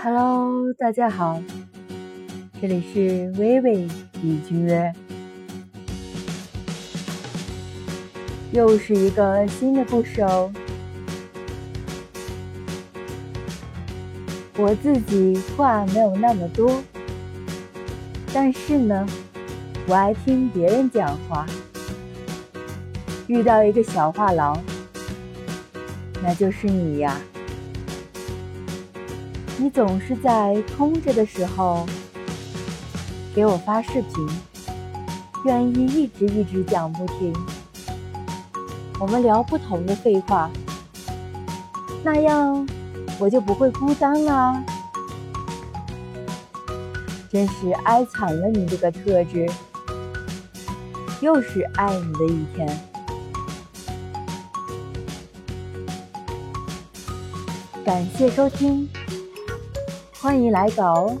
Hello，大家好，这里是微微与君约，又是一个新的故事哦。我自己话没有那么多，但是呢，我爱听别人讲话。遇到一个小话痨，那就是你呀。你总是在空着的时候给我发视频，愿意一直一直讲不停。我们聊不同的废话，那样我就不会孤单啦。真是哀惨了你这个特质，又是爱你的一天。感谢收听。欢迎来稿哦。